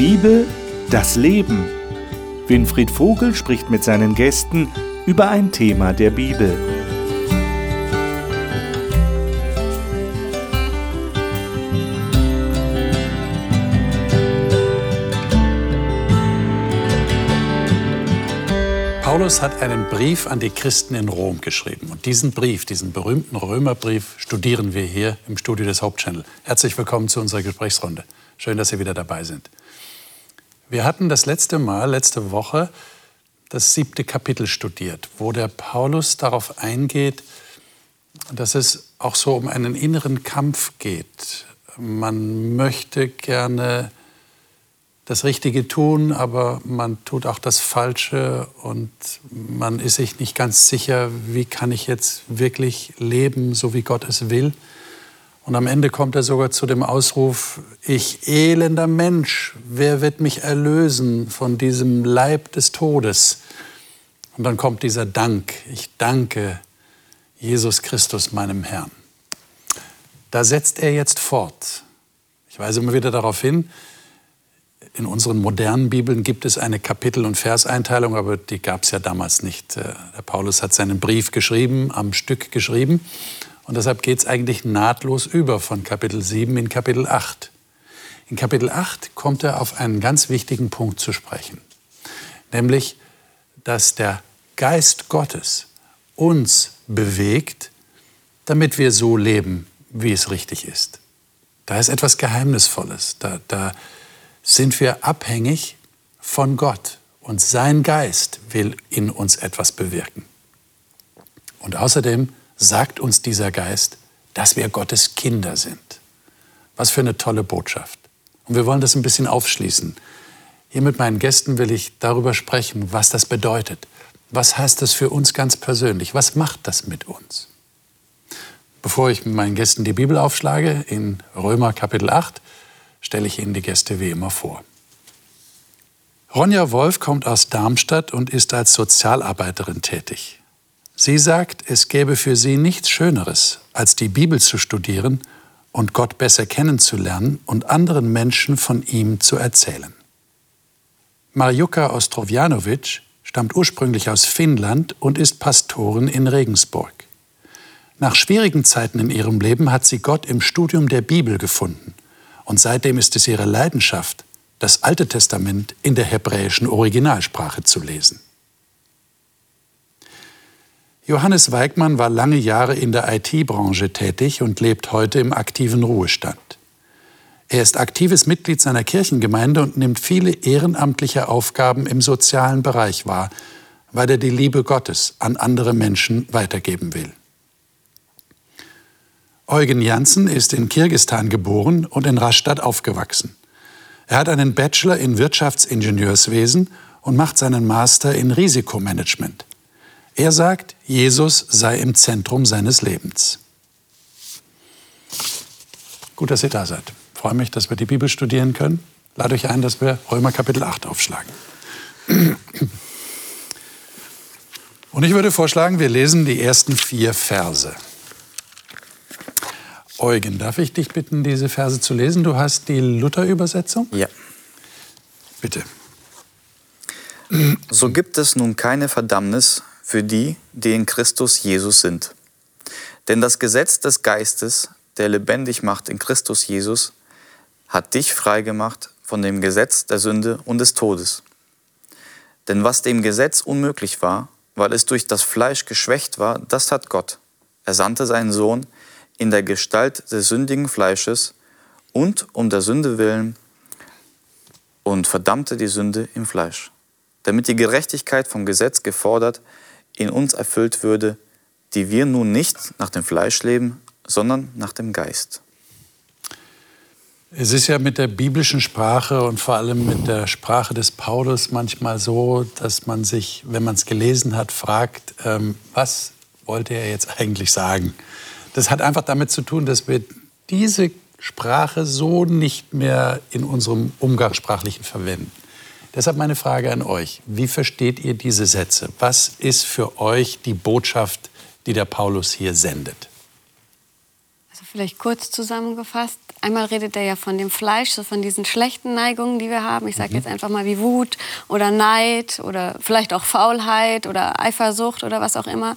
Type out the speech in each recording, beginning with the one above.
Bibel, das Leben. Winfried Vogel spricht mit seinen Gästen über ein Thema der Bibel. Paulus hat einen Brief an die Christen in Rom geschrieben. Und diesen Brief, diesen berühmten Römerbrief, studieren wir hier im Studio des Hauptchannel. Herzlich willkommen zu unserer Gesprächsrunde. Schön, dass Sie wieder dabei sind. Wir hatten das letzte Mal, letzte Woche, das siebte Kapitel studiert, wo der Paulus darauf eingeht, dass es auch so um einen inneren Kampf geht. Man möchte gerne das Richtige tun, aber man tut auch das Falsche und man ist sich nicht ganz sicher, wie kann ich jetzt wirklich leben, so wie Gott es will. Und am Ende kommt er sogar zu dem Ausruf, ich elender Mensch, wer wird mich erlösen von diesem Leib des Todes? Und dann kommt dieser Dank, ich danke Jesus Christus, meinem Herrn. Da setzt er jetzt fort. Ich weise immer wieder darauf hin, in unseren modernen Bibeln gibt es eine Kapitel- und Verseinteilung, aber die gab es ja damals nicht. Äh, der Paulus hat seinen Brief geschrieben, am Stück geschrieben. Und deshalb geht es eigentlich nahtlos über von Kapitel 7 in Kapitel 8. In Kapitel 8 kommt er auf einen ganz wichtigen Punkt zu sprechen, nämlich, dass der Geist Gottes uns bewegt, damit wir so leben, wie es richtig ist. Da ist etwas Geheimnisvolles. Da, da sind wir abhängig von Gott und sein Geist will in uns etwas bewirken. Und außerdem sagt uns dieser Geist, dass wir Gottes Kinder sind. Was für eine tolle Botschaft. Und wir wollen das ein bisschen aufschließen. Hier mit meinen Gästen will ich darüber sprechen, was das bedeutet. Was heißt das für uns ganz persönlich? Was macht das mit uns? Bevor ich mit meinen Gästen die Bibel aufschlage, in Römer Kapitel 8, stelle ich Ihnen die Gäste wie immer vor. Ronja Wolf kommt aus Darmstadt und ist als Sozialarbeiterin tätig. Sie sagt, es gäbe für sie nichts Schöneres, als die Bibel zu studieren und Gott besser kennenzulernen und anderen Menschen von ihm zu erzählen. Marjuka Ostrovjanovic stammt ursprünglich aus Finnland und ist Pastorin in Regensburg. Nach schwierigen Zeiten in ihrem Leben hat sie Gott im Studium der Bibel gefunden und seitdem ist es ihre Leidenschaft, das Alte Testament in der hebräischen Originalsprache zu lesen. Johannes Weigmann war lange Jahre in der IT-Branche tätig und lebt heute im aktiven Ruhestand. Er ist aktives Mitglied seiner Kirchengemeinde und nimmt viele ehrenamtliche Aufgaben im sozialen Bereich wahr, weil er die Liebe Gottes an andere Menschen weitergeben will. Eugen Janssen ist in Kirgistan geboren und in Rastatt aufgewachsen. Er hat einen Bachelor in Wirtschaftsingenieurswesen und macht seinen Master in Risikomanagement. Er sagt, Jesus sei im Zentrum seines Lebens. Gut, dass ihr da seid. Ich freue mich, dass wir die Bibel studieren können. Lade euch ein, dass wir Römer Kapitel 8 aufschlagen. Und ich würde vorschlagen, wir lesen die ersten vier Verse. Eugen, darf ich dich bitten, diese Verse zu lesen? Du hast die Luther-Übersetzung? Ja. Bitte. So gibt es nun keine Verdammnis für die, die in Christus Jesus sind. Denn das Gesetz des Geistes, der lebendig macht in Christus Jesus, hat dich freigemacht von dem Gesetz der Sünde und des Todes. Denn was dem Gesetz unmöglich war, weil es durch das Fleisch geschwächt war, das hat Gott. Er sandte seinen Sohn in der Gestalt des sündigen Fleisches und um der Sünde willen und verdammte die Sünde im Fleisch, damit die Gerechtigkeit vom Gesetz gefordert in uns erfüllt würde, die wir nun nicht nach dem Fleisch leben, sondern nach dem Geist. Es ist ja mit der biblischen Sprache und vor allem mit der Sprache des Paulus manchmal so, dass man sich, wenn man es gelesen hat, fragt, ähm, was wollte er jetzt eigentlich sagen? Das hat einfach damit zu tun, dass wir diese Sprache so nicht mehr in unserem Umgangssprachlichen verwenden. Deshalb meine Frage an euch. Wie versteht ihr diese Sätze? Was ist für euch die Botschaft, die der Paulus hier sendet? Also vielleicht kurz zusammengefasst. Einmal redet er ja von dem Fleisch, so von diesen schlechten Neigungen, die wir haben. Ich sage jetzt einfach mal wie Wut oder Neid oder vielleicht auch Faulheit oder Eifersucht oder was auch immer,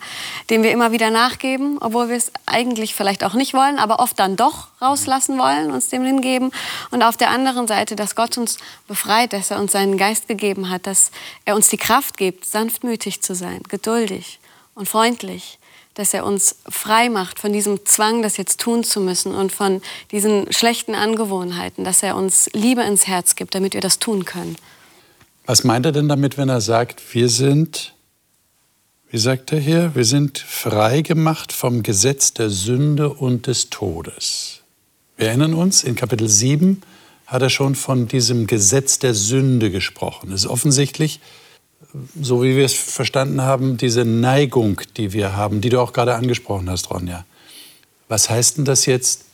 dem wir immer wieder nachgeben, obwohl wir es eigentlich vielleicht auch nicht wollen, aber oft dann doch rauslassen wollen, uns dem hingeben. Und auf der anderen Seite, dass Gott uns befreit, dass er uns seinen Geist gegeben hat, dass er uns die Kraft gibt, sanftmütig zu sein, geduldig und freundlich dass er uns frei macht von diesem Zwang, das jetzt tun zu müssen und von diesen schlechten Angewohnheiten, dass er uns Liebe ins Herz gibt, damit wir das tun können. Was meint er denn damit, wenn er sagt, wir sind, wie sagt er hier, wir sind frei gemacht vom Gesetz der Sünde und des Todes? Wir erinnern uns, in Kapitel 7 hat er schon von diesem Gesetz der Sünde gesprochen. Es ist offensichtlich, so wie wir es verstanden haben, diese Neigung, die wir haben, die du auch gerade angesprochen hast, Ronja. Was heißt denn das jetzt?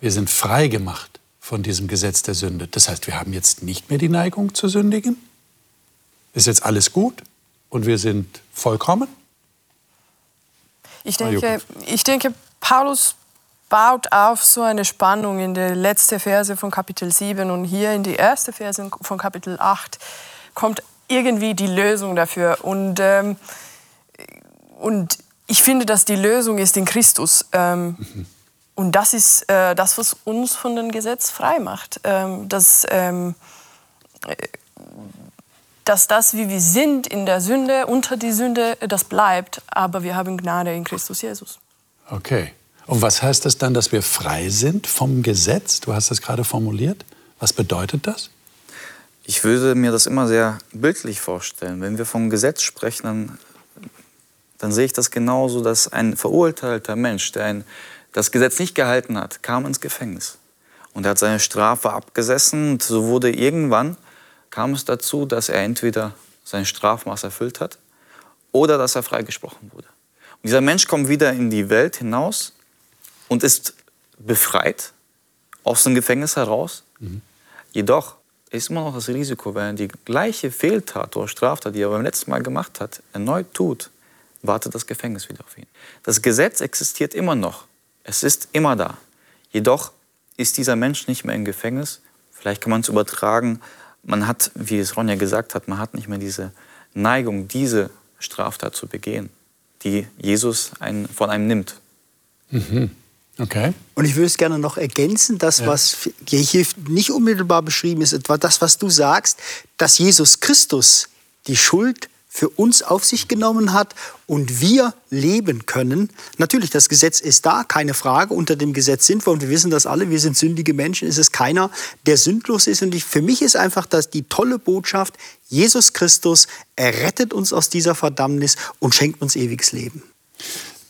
Wir sind frei gemacht von diesem Gesetz der Sünde. Das heißt, wir haben jetzt nicht mehr die Neigung zu sündigen? Ist jetzt alles gut und wir sind vollkommen? Ich denke, ich denke Paulus baut auf so eine Spannung in der letzten Verse von Kapitel 7 und hier in die erste Verse von Kapitel 8 kommt irgendwie die Lösung dafür. Und, ähm, und ich finde, dass die Lösung ist in Christus. Ähm, mhm. Und das ist äh, das, was uns von dem Gesetz frei macht. Ähm, dass, ähm, dass das, wie wir sind in der Sünde, unter die Sünde, das bleibt. Aber wir haben Gnade in Christus Jesus. Okay. Und was heißt das dann, dass wir frei sind vom Gesetz? Du hast das gerade formuliert. Was bedeutet das? Ich würde mir das immer sehr bildlich vorstellen. Wenn wir vom Gesetz sprechen, dann, dann sehe ich das genauso, dass ein verurteilter Mensch, der ein, das Gesetz nicht gehalten hat, kam ins Gefängnis. Und er hat seine Strafe abgesessen und so wurde irgendwann, kam es dazu, dass er entweder sein Strafmaß erfüllt hat oder dass er freigesprochen wurde. Und dieser Mensch kommt wieder in die Welt hinaus und ist befreit aus dem Gefängnis heraus. Mhm. Jedoch ist immer noch das Risiko, wenn er die gleiche Fehltat oder Straftat, die er beim letzten Mal gemacht hat, erneut tut, wartet das Gefängnis wieder auf ihn. Das Gesetz existiert immer noch. Es ist immer da. Jedoch ist dieser Mensch nicht mehr im Gefängnis. Vielleicht kann man es übertragen. Man hat, wie es Ronja gesagt hat, man hat nicht mehr diese Neigung, diese Straftat zu begehen, die Jesus einen, von einem nimmt. Mhm. Okay. Und ich würde es gerne noch ergänzen, das, ja. was hier nicht unmittelbar beschrieben ist, etwa das, was du sagst, dass Jesus Christus die Schuld für uns auf sich genommen hat und wir leben können. Natürlich, das Gesetz ist da, keine Frage. Unter dem Gesetz sind wir und wir wissen das alle, wir sind sündige Menschen. Es ist keiner, der sündlos ist. Und ich, für mich ist einfach das die tolle Botschaft, Jesus Christus errettet uns aus dieser Verdammnis und schenkt uns ewiges Leben.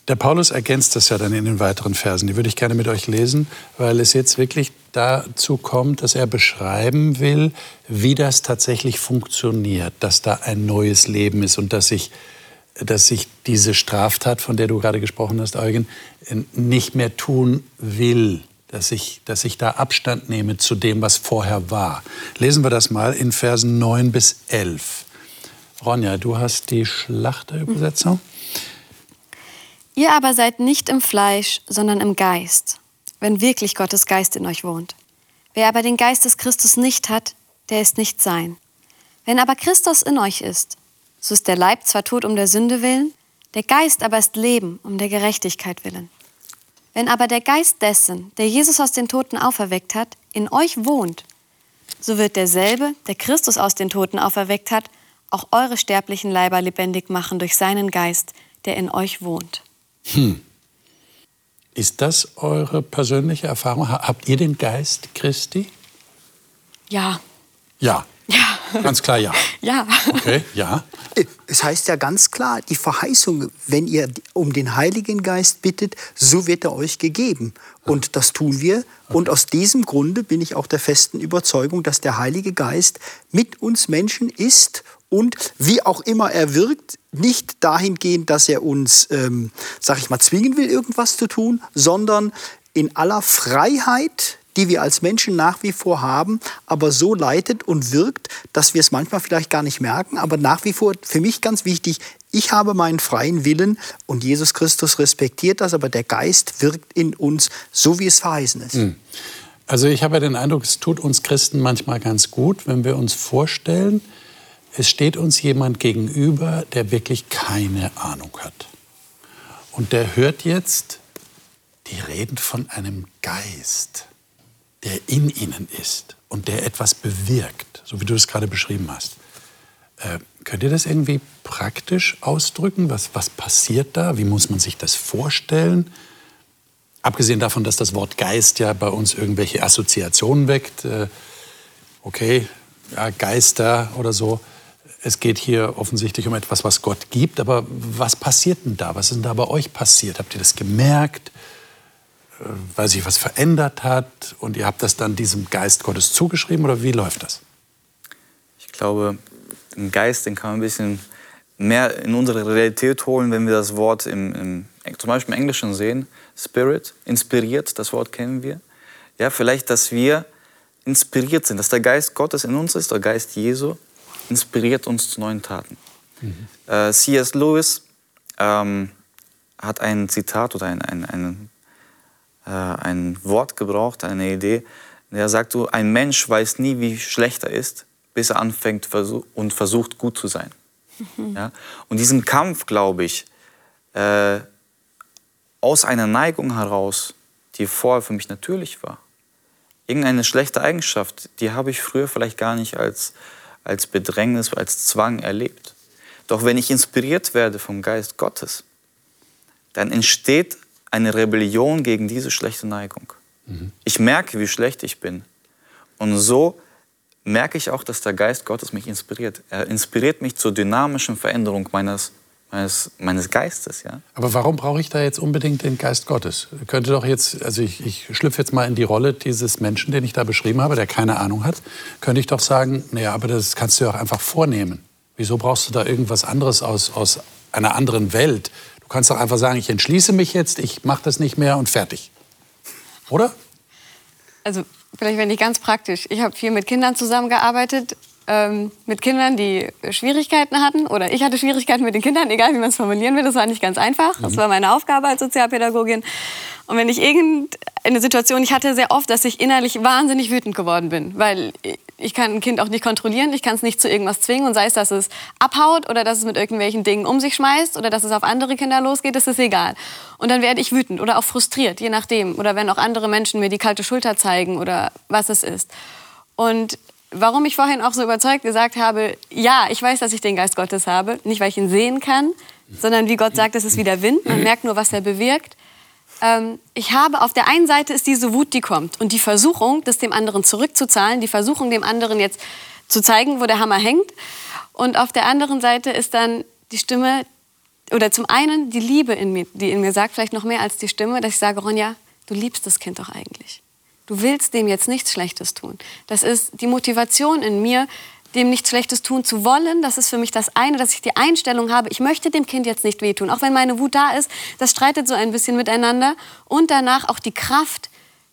Der Paulus ergänzt das ja dann in den weiteren Versen. Die würde ich gerne mit euch lesen, weil es jetzt wirklich dazu kommt, dass er beschreiben will, wie das tatsächlich funktioniert, dass da ein neues Leben ist und dass sich dass ich diese Straftat, von der du gerade gesprochen hast, Eugen, nicht mehr tun will, dass ich, dass ich da Abstand nehme zu dem, was vorher war. Lesen wir das mal in Versen 9 bis 11. Ronja, du hast die Schlachterübersetzung. Ihr aber seid nicht im Fleisch, sondern im Geist, wenn wirklich Gottes Geist in euch wohnt. Wer aber den Geist des Christus nicht hat, der ist nicht sein. Wenn aber Christus in euch ist, so ist der Leib zwar tot um der Sünde willen, der Geist aber ist Leben um der Gerechtigkeit willen. Wenn aber der Geist dessen, der Jesus aus den Toten auferweckt hat, in euch wohnt, so wird derselbe, der Christus aus den Toten auferweckt hat, auch eure sterblichen Leiber lebendig machen durch seinen Geist, der in euch wohnt. Hm. Ist das eure persönliche Erfahrung? Habt ihr den Geist Christi? Ja. Ja. Ja. Ganz klar ja. Ja. Okay, ja. Es heißt ja ganz klar, die Verheißung, wenn ihr um den Heiligen Geist bittet, so wird er euch gegeben. Und das tun wir. Und aus diesem Grunde bin ich auch der festen Überzeugung, dass der Heilige Geist mit uns Menschen ist und wie auch immer er wirkt, nicht dahingehend, dass er uns, ähm, sag ich mal, zwingen will, irgendwas zu tun, sondern in aller Freiheit, die wir als Menschen nach wie vor haben, aber so leitet und wirkt, dass wir es manchmal vielleicht gar nicht merken, aber nach wie vor für mich ganz wichtig, ich habe meinen freien Willen und Jesus Christus respektiert das, aber der Geist wirkt in uns, so wie es verheißen ist. Mhm. Also ich habe den Eindruck, es tut uns Christen manchmal ganz gut, wenn wir uns vorstellen, es steht uns jemand gegenüber, der wirklich keine Ahnung hat. Und der hört jetzt, die reden von einem Geist, der in ihnen ist und der etwas bewirkt, so wie du es gerade beschrieben hast. Äh, könnt ihr das irgendwie praktisch ausdrücken? Was, was passiert da? Wie muss man sich das vorstellen? Abgesehen davon, dass das Wort Geist ja bei uns irgendwelche Assoziationen weckt. Äh, okay, ja, Geister oder so. Es geht hier offensichtlich um etwas, was Gott gibt. Aber was passiert denn da? Was ist denn da bei euch passiert? Habt ihr das gemerkt? Äh, weil sich was verändert hat und ihr habt das dann diesem Geist Gottes zugeschrieben oder wie läuft das? Ich glaube, den Geist, den kann man ein bisschen mehr in unsere Realität holen, wenn wir das Wort im, im zum Beispiel im Englischen sehen. Spirit, inspiriert, das Wort kennen wir. Ja, vielleicht, dass wir inspiriert sind, dass der Geist Gottes in uns ist, der Geist Jesu, inspiriert uns zu neuen Taten. Mhm. Äh, C.S. Lewis ähm, hat ein Zitat oder ein, ein, ein, äh, ein Wort gebraucht, eine Idee. Der sagt so, ein Mensch weiß nie, wie schlecht er ist, bis er anfängt und versucht, gut zu sein. Mhm. Ja? Und diesen Kampf, glaube ich, äh, aus einer Neigung heraus, die vorher für mich natürlich war. Irgendeine schlechte Eigenschaft, die habe ich früher vielleicht gar nicht als, als Bedrängnis, als Zwang erlebt. Doch wenn ich inspiriert werde vom Geist Gottes, dann entsteht eine Rebellion gegen diese schlechte Neigung. Mhm. Ich merke, wie schlecht ich bin. Und so merke ich auch, dass der Geist Gottes mich inspiriert. Er inspiriert mich zur dynamischen Veränderung meines meines, meines Geistes. Ja? Aber warum brauche ich da jetzt unbedingt den Geist Gottes? Könnte doch jetzt, also ich, ich schlüpfe jetzt mal in die Rolle dieses Menschen, den ich da beschrieben habe, der keine Ahnung hat, könnte ich doch sagen, naja, aber das kannst du ja auch einfach vornehmen. Wieso brauchst du da irgendwas anderes aus, aus einer anderen Welt? Du kannst doch einfach sagen, ich entschließe mich jetzt, ich mache das nicht mehr und fertig. Oder? Also vielleicht wenn ich ganz praktisch. Ich habe viel mit Kindern zusammengearbeitet ähm, mit Kindern, die Schwierigkeiten hatten. Oder ich hatte Schwierigkeiten mit den Kindern, egal wie man es formulieren will. Das war nicht ganz einfach. Das mhm. war meine Aufgabe als Sozialpädagogin. Und wenn ich irgendeine Situation, ich hatte sehr oft, dass ich innerlich wahnsinnig wütend geworden bin, weil ich kann ein Kind auch nicht kontrollieren, ich kann es nicht zu irgendwas zwingen und sei es, dass es abhaut oder dass es mit irgendwelchen Dingen um sich schmeißt oder dass es auf andere Kinder losgeht, das ist egal. Und dann werde ich wütend oder auch frustriert, je nachdem. Oder wenn auch andere Menschen mir die kalte Schulter zeigen oder was es ist. Und warum ich vorhin auch so überzeugt gesagt habe, ja, ich weiß, dass ich den Geist Gottes habe, nicht weil ich ihn sehen kann, sondern wie Gott sagt, es ist wie der Wind, man merkt nur, was er bewirkt. Ähm, ich habe auf der einen Seite ist diese Wut, die kommt und die Versuchung, das dem anderen zurückzuzahlen, die Versuchung, dem anderen jetzt zu zeigen, wo der Hammer hängt. Und auf der anderen Seite ist dann die Stimme, oder zum einen die Liebe in mir, die in mir sagt, vielleicht noch mehr als die Stimme, dass ich sage, Ronja, du liebst das Kind doch eigentlich. Du willst dem jetzt nichts Schlechtes tun. Das ist die Motivation in mir, dem nichts Schlechtes tun zu wollen. Das ist für mich das eine, dass ich die Einstellung habe, ich möchte dem Kind jetzt nicht wehtun. Auch wenn meine Wut da ist, das streitet so ein bisschen miteinander. Und danach auch die Kraft,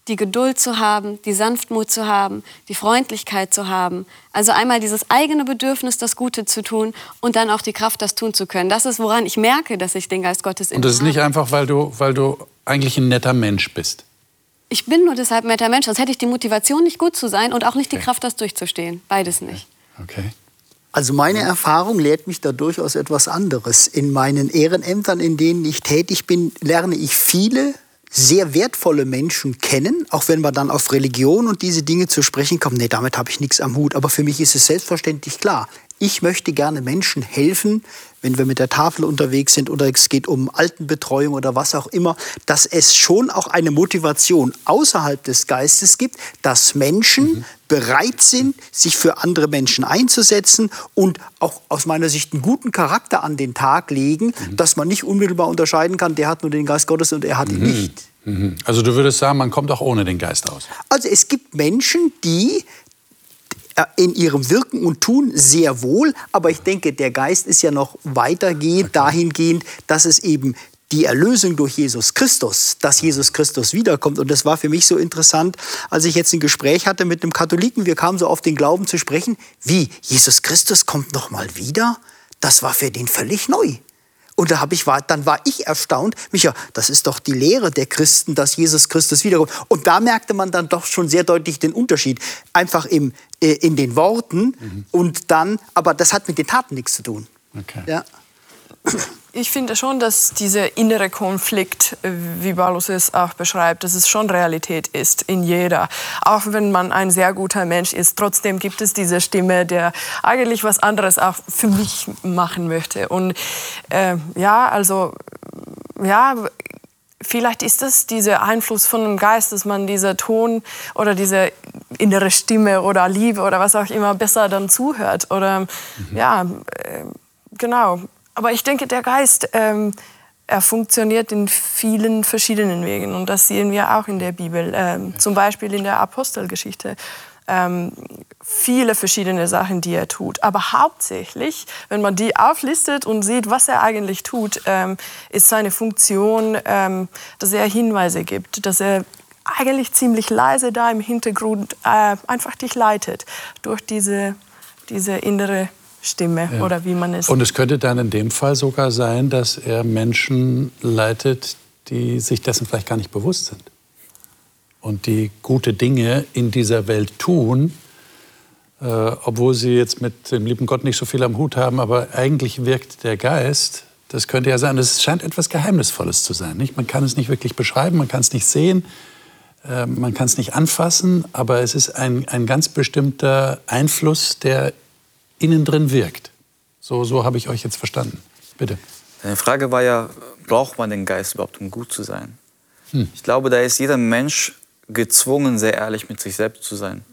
die Geduld zu haben, die Sanftmut zu haben, die Freundlichkeit zu haben. Also einmal dieses eigene Bedürfnis, das Gute zu tun und dann auch die Kraft, das tun zu können. Das ist, woran ich merke, dass ich den Geist Gottes in Und das ist nicht einfach, weil du, weil du eigentlich ein netter Mensch bist ich bin nur deshalb ein netter Mensch. Sonst hätte ich die Motivation, nicht gut zu sein und auch nicht die Kraft, das durchzustehen. Beides nicht. Okay. Also meine Erfahrung lehrt mich da durchaus etwas anderes. In meinen Ehrenämtern, in denen ich tätig bin, lerne ich viele sehr wertvolle Menschen kennen, auch wenn man dann auf Religion und diese Dinge zu sprechen kommt. Nee, damit habe ich nichts am Hut. Aber für mich ist es selbstverständlich klar. Ich möchte gerne Menschen helfen, wenn wir mit der Tafel unterwegs sind oder es geht um Altenbetreuung oder was auch immer, dass es schon auch eine Motivation außerhalb des Geistes gibt, dass Menschen mhm. bereit sind, sich für andere Menschen einzusetzen und auch aus meiner Sicht einen guten Charakter an den Tag legen, mhm. dass man nicht unmittelbar unterscheiden kann, der hat nur den Geist Gottes und er hat ihn mhm. nicht. Mhm. Also du würdest sagen, man kommt auch ohne den Geist aus. Also es gibt Menschen, die in ihrem Wirken und Tun sehr wohl, aber ich denke, der Geist ist ja noch weitergehend dahingehend, dass es eben die Erlösung durch Jesus Christus, dass Jesus Christus wiederkommt. Und das war für mich so interessant, als ich jetzt ein Gespräch hatte mit einem Katholiken. Wir kamen so auf den Glauben zu sprechen. Wie? Jesus Christus kommt noch mal wieder? Das war für den völlig neu. Und da habe ich war, dann war ich erstaunt, Micha, das ist doch die Lehre der Christen, dass Jesus Christus wiederkommt. Und da merkte man dann doch schon sehr deutlich den Unterschied. Einfach im, äh, in den Worten mhm. und dann, aber das hat mit den Taten nichts zu tun. Okay. Ja. Ich finde schon, dass dieser innere Konflikt, äh, wie Paulus es auch beschreibt, dass es schon Realität ist in jeder. Auch wenn man ein sehr guter Mensch ist, trotzdem gibt es diese Stimme, der eigentlich was anderes auch für mich machen möchte. Und äh, ja, also ja, vielleicht ist das dieser Einfluss von dem Geist, dass man dieser Ton oder diese innere Stimme oder Liebe oder was auch immer besser dann zuhört. Oder mhm. ja, äh, genau. Aber ich denke, der Geist, ähm, er funktioniert in vielen verschiedenen Wegen. Und das sehen wir auch in der Bibel. Ähm, zum Beispiel in der Apostelgeschichte. Ähm, viele verschiedene Sachen, die er tut. Aber hauptsächlich, wenn man die auflistet und sieht, was er eigentlich tut, ähm, ist seine Funktion, ähm, dass er Hinweise gibt, dass er eigentlich ziemlich leise da im Hintergrund äh, einfach dich leitet durch diese, diese innere Stimme ja. oder wie man es. Und es könnte dann in dem Fall sogar sein, dass er Menschen leitet, die sich dessen vielleicht gar nicht bewusst sind und die gute Dinge in dieser Welt tun, äh, obwohl sie jetzt mit dem lieben Gott nicht so viel am Hut haben, aber eigentlich wirkt der Geist. Das könnte ja sein. Es scheint etwas Geheimnisvolles zu sein. Nicht? Man kann es nicht wirklich beschreiben, man kann es nicht sehen, äh, man kann es nicht anfassen, aber es ist ein, ein ganz bestimmter Einfluss, der innen drin wirkt. So, so habe ich euch jetzt verstanden. Bitte. Die Frage war ja, braucht man den Geist überhaupt, um gut zu sein? Hm. Ich glaube, da ist jeder Mensch gezwungen, sehr ehrlich mit sich selbst zu sein.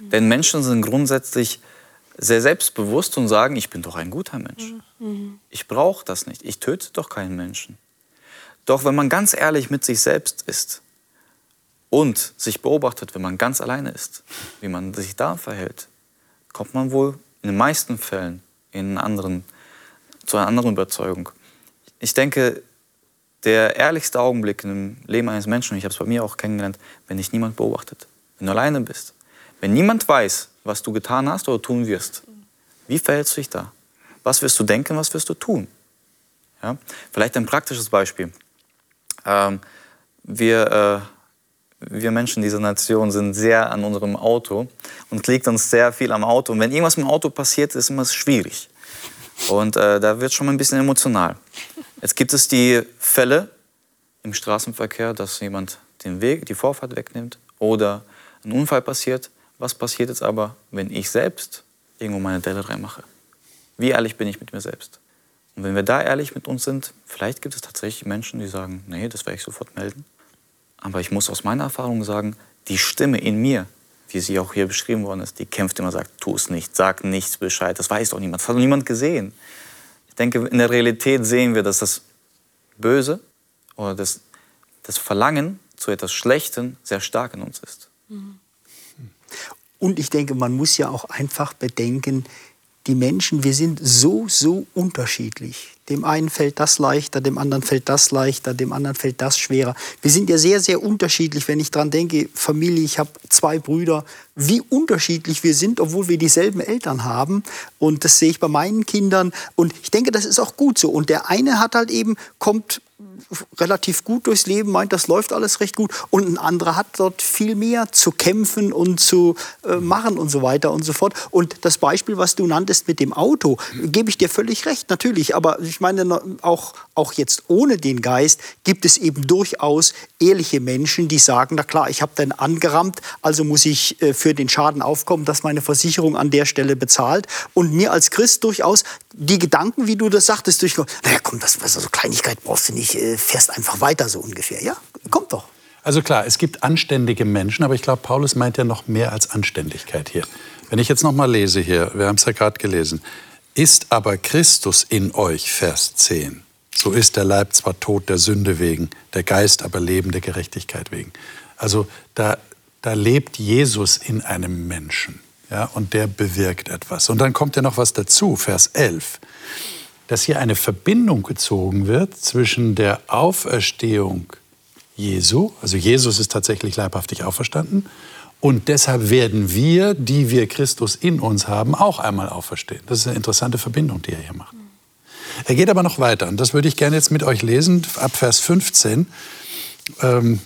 Mhm. Denn Menschen sind grundsätzlich sehr selbstbewusst und sagen, ich bin doch ein guter Mensch. Mhm. Ich brauche das nicht. Ich töte doch keinen Menschen. Doch wenn man ganz ehrlich mit sich selbst ist und sich beobachtet, wenn man ganz alleine ist, wie man sich da verhält, kommt man wohl in den meisten Fällen in anderen, zu einer anderen Überzeugung. Ich denke, der ehrlichste Augenblick im Leben eines Menschen, und ich habe es bei mir auch kennengelernt, wenn dich niemand beobachtet, wenn du alleine bist, wenn niemand weiß, was du getan hast oder tun wirst, wie verhältst du dich da? Was wirst du denken, was wirst du tun? Ja? Vielleicht ein praktisches Beispiel. Ähm, wir, äh, wir Menschen dieser Nation sind sehr an unserem Auto und liegt uns sehr viel am Auto. Und wenn irgendwas dem Auto passiert, ist immer schwierig. Und äh, da wird schon mal ein bisschen emotional. Jetzt gibt es die Fälle im Straßenverkehr, dass jemand den Weg, die Vorfahrt wegnimmt oder ein Unfall passiert. Was passiert jetzt aber, wenn ich selbst irgendwo meine Delle reinmache? Wie ehrlich bin ich mit mir selbst? Und wenn wir da ehrlich mit uns sind, vielleicht gibt es tatsächlich Menschen, die sagen, nee, das werde ich sofort melden. Aber ich muss aus meiner Erfahrung sagen, die Stimme in mir, wie sie auch hier beschrieben worden ist, die kämpft immer, sagt, tu es nicht, sag nichts Bescheid, das weiß doch niemand, das hat doch niemand gesehen. Ich denke, in der Realität sehen wir, dass das Böse oder das, das Verlangen zu etwas Schlechtem sehr stark in uns ist. Und ich denke, man muss ja auch einfach bedenken, die Menschen, wir sind so, so unterschiedlich. Dem einen fällt das leichter, dem anderen fällt das leichter, dem anderen fällt das schwerer. Wir sind ja sehr, sehr unterschiedlich. Wenn ich daran denke, Familie, ich habe zwei Brüder, wie unterschiedlich wir sind, obwohl wir dieselben Eltern haben. Und das sehe ich bei meinen Kindern. Und ich denke, das ist auch gut so. Und der eine hat halt eben, kommt relativ gut durchs Leben, meint, das läuft alles recht gut. Und ein anderer hat dort viel mehr zu kämpfen und zu äh, machen und so weiter und so fort. Und das Beispiel, was du nanntest mit dem Auto, gebe ich dir völlig recht, natürlich. Aber ich meine, auch, auch jetzt ohne den Geist gibt es eben durchaus ehrliche Menschen, die sagen, na klar, ich habe den angerammt, also muss ich äh, für den Schaden aufkommen, dass meine Versicherung an der Stelle bezahlt. Und mir als Christ durchaus die Gedanken, wie du das sagtest, durchkommen, naja komm, das, also Kleinigkeit brauchst du nicht, äh, fährst einfach weiter so ungefähr. Ja, kommt doch. Also klar, es gibt anständige Menschen, aber ich glaube, Paulus meint ja noch mehr als Anständigkeit hier. Wenn ich jetzt noch mal lese hier, wir haben es ja gerade gelesen, ist aber Christus in euch, Vers 10. So ist der Leib zwar tot der Sünde wegen, der Geist aber Leben der Gerechtigkeit wegen. Also da, da lebt Jesus in einem Menschen ja, und der bewirkt etwas. Und dann kommt ja noch was dazu, Vers 11 dass hier eine Verbindung gezogen wird zwischen der Auferstehung Jesu, also Jesus ist tatsächlich leibhaftig auferstanden, und deshalb werden wir, die wir Christus in uns haben, auch einmal auferstehen. Das ist eine interessante Verbindung, die er hier macht. Er geht aber noch weiter und das würde ich gerne jetzt mit euch lesen, ab Vers 15. Ähm,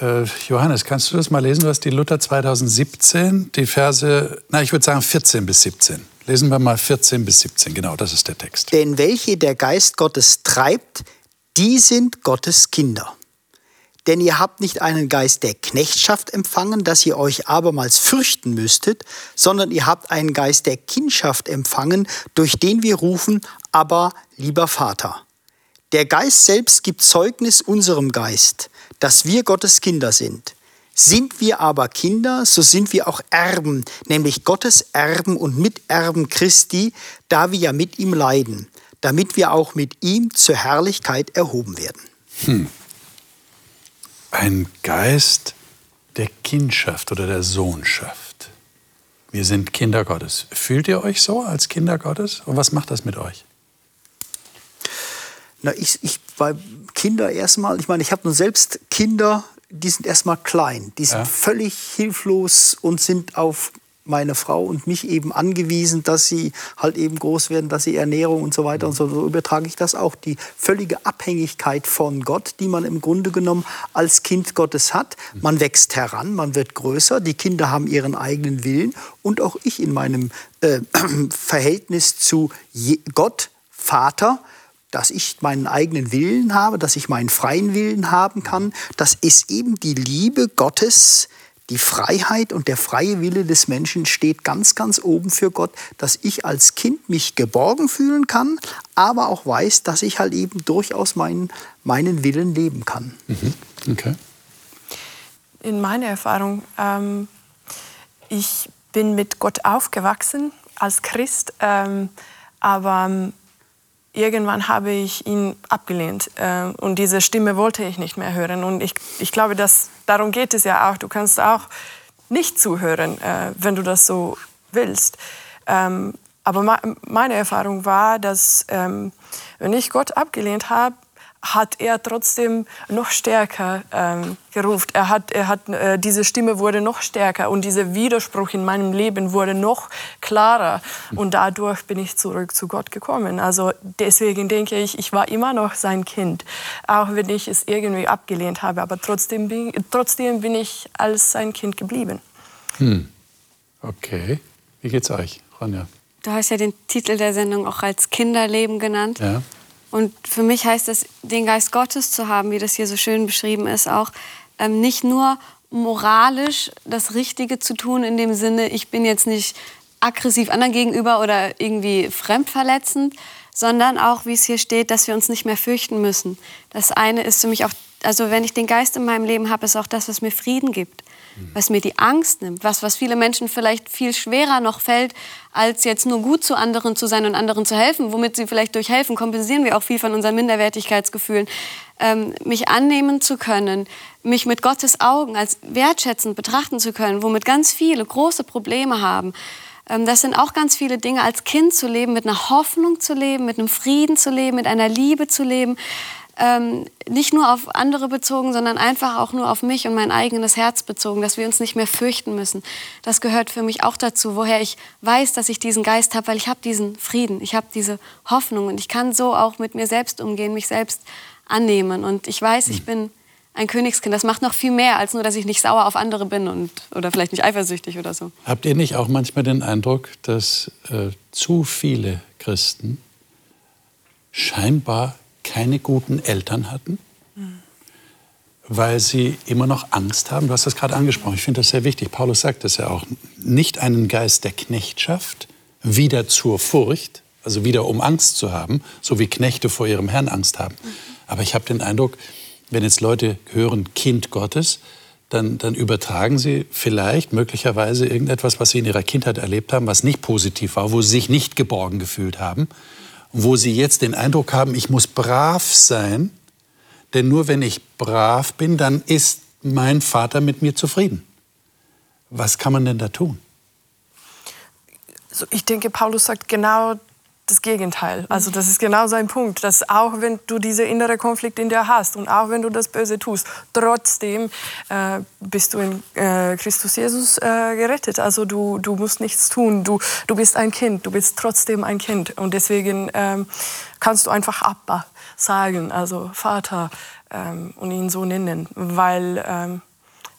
äh, Johannes, kannst du das mal lesen? Du hast die Luther 2017, die Verse, na, ich würde sagen 14 bis 17. Lesen wir mal 14 bis 17, genau, das ist der Text. Denn welche der Geist Gottes treibt, die sind Gottes Kinder. Denn ihr habt nicht einen Geist der Knechtschaft empfangen, dass ihr euch abermals fürchten müsstet, sondern ihr habt einen Geist der Kindschaft empfangen, durch den wir rufen, aber lieber Vater. Der Geist selbst gibt Zeugnis unserem Geist, dass wir Gottes Kinder sind. Sind wir aber Kinder, so sind wir auch Erben, nämlich Gottes Erben und Miterben Christi, da wir ja mit ihm leiden, damit wir auch mit ihm zur Herrlichkeit erhoben werden. Hm ein Geist der Kindschaft oder der Sohnschaft. Wir sind Kinder Gottes. Fühlt ihr euch so als Kinder Gottes? Und was macht das mit euch? Na, ich, ich bei Kinder erstmal, ich meine, ich habe nun selbst Kinder, die sind erstmal klein, die sind ja. völlig hilflos und sind auf meine Frau und mich eben angewiesen, dass sie halt eben groß werden, dass sie Ernährung und so weiter und so, so übertrage ich das auch. Die völlige Abhängigkeit von Gott, die man im Grunde genommen als Kind Gottes hat. Man wächst heran, man wird größer, die Kinder haben ihren eigenen Willen und auch ich in meinem äh, Verhältnis zu Gott, Vater, dass ich meinen eigenen Willen habe, dass ich meinen freien Willen haben kann. Das ist eben die Liebe Gottes, die Freiheit und der freie Wille des Menschen steht ganz, ganz oben für Gott, dass ich als Kind mich geborgen fühlen kann, aber auch weiß, dass ich halt eben durchaus meinen, meinen Willen leben kann. Mhm. Okay. In meiner Erfahrung, ähm, ich bin mit Gott aufgewachsen als Christ, ähm, aber ähm, irgendwann habe ich ihn abgelehnt äh, und diese Stimme wollte ich nicht mehr hören. Und ich, ich glaube, dass, darum geht es ja auch. Du kannst auch nicht zuhören, äh, wenn du das so willst. Ähm, aber meine Erfahrung war, dass ähm, wenn ich Gott abgelehnt habe, hat er trotzdem noch stärker ähm, gerufen. Er hat, er hat, äh, diese Stimme wurde noch stärker und dieser Widerspruch in meinem Leben wurde noch klarer. Und dadurch bin ich zurück zu Gott gekommen. Also deswegen denke ich, ich war immer noch sein Kind, auch wenn ich es irgendwie abgelehnt habe. Aber trotzdem bin, trotzdem bin ich als sein Kind geblieben. Hm. Okay. Wie geht's euch, Ronja? Du hast ja den Titel der Sendung auch als Kinderleben genannt. Ja. Und für mich heißt es, den Geist Gottes zu haben, wie das hier so schön beschrieben ist, auch ähm, nicht nur moralisch das Richtige zu tun, in dem Sinne, ich bin jetzt nicht aggressiv anderen gegenüber oder irgendwie fremdverletzend, sondern auch, wie es hier steht, dass wir uns nicht mehr fürchten müssen. Das eine ist für mich auch, also wenn ich den Geist in meinem Leben habe, ist auch das, was mir Frieden gibt was mir die Angst nimmt, was, was viele Menschen vielleicht viel schwerer noch fällt, als jetzt nur gut zu anderen zu sein und anderen zu helfen, womit sie vielleicht durch helfen, kompensieren wir auch viel von unseren Minderwertigkeitsgefühlen, ähm, mich annehmen zu können, mich mit Gottes Augen als wertschätzend betrachten zu können, womit ganz viele große Probleme haben. Ähm, das sind auch ganz viele Dinge, als Kind zu leben, mit einer Hoffnung zu leben, mit einem Frieden zu leben, mit einer Liebe zu leben ähm, nicht nur auf andere bezogen, sondern einfach auch nur auf mich und mein eigenes Herz bezogen, dass wir uns nicht mehr fürchten müssen. Das gehört für mich auch dazu, woher ich weiß, dass ich diesen Geist habe, weil ich habe diesen Frieden, ich habe diese Hoffnung und ich kann so auch mit mir selbst umgehen, mich selbst annehmen. Und ich weiß, ich hm. bin ein Königskind. Das macht noch viel mehr, als nur, dass ich nicht sauer auf andere bin und, oder vielleicht nicht eifersüchtig oder so. Habt ihr nicht auch manchmal den Eindruck, dass äh, zu viele Christen scheinbar keine guten Eltern hatten, weil sie immer noch Angst haben. Du hast das gerade angesprochen. Ich finde das sehr wichtig. Paulus sagt das ja auch. Nicht einen Geist der Knechtschaft, wieder zur Furcht, also wieder um Angst zu haben, so wie Knechte vor ihrem Herrn Angst haben. Aber ich habe den Eindruck, wenn jetzt Leute hören Kind Gottes, dann, dann, übertragen sie vielleicht möglicherweise irgendetwas, was sie in ihrer Kindheit erlebt haben, was nicht positiv war, wo sie sich nicht geborgen gefühlt haben wo sie jetzt den Eindruck haben, ich muss brav sein, denn nur wenn ich brav bin, dann ist mein Vater mit mir zufrieden. Was kann man denn da tun? Ich denke, Paulus sagt genau das Gegenteil. Also das ist genau sein Punkt, dass auch wenn du diese innere Konflikt in dir hast und auch wenn du das Böse tust, trotzdem äh, bist du in äh, Christus Jesus äh, gerettet. Also du, du musst nichts tun, du, du bist ein Kind, du bist trotzdem ein Kind und deswegen ähm, kannst du einfach Abba sagen, also Vater ähm, und ihn so nennen, weil ähm,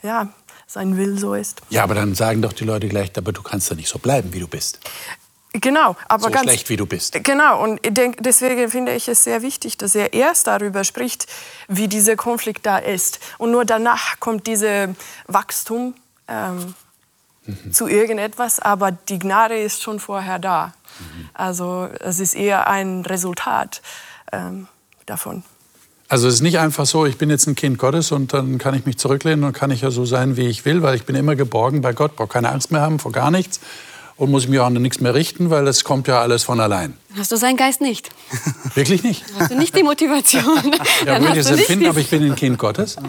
ja, sein Will so ist. Ja, aber dann sagen doch die Leute gleich, aber du kannst ja nicht so bleiben, wie du bist. Genau, aber so ganz schlecht wie du bist. Genau, und ich denk, deswegen finde ich es sehr wichtig, dass er erst darüber spricht, wie dieser Konflikt da ist. Und nur danach kommt dieses Wachstum ähm, mhm. zu irgendetwas, aber die Gnade ist schon vorher da. Mhm. Also es ist eher ein Resultat ähm, davon. Also es ist nicht einfach so, ich bin jetzt ein Kind Gottes und dann kann ich mich zurücklehnen und kann ich ja so sein, wie ich will, weil ich bin immer geborgen bei Gott, brauche keine Angst mehr haben vor gar nichts und muss mich auch an nichts mehr richten, weil es kommt ja alles von allein. Hast du seinen Geist nicht? Wirklich nicht? Hast du nicht die Motivation? ja, würde ich es empfinden, aber ich bin ein Kind Gottes.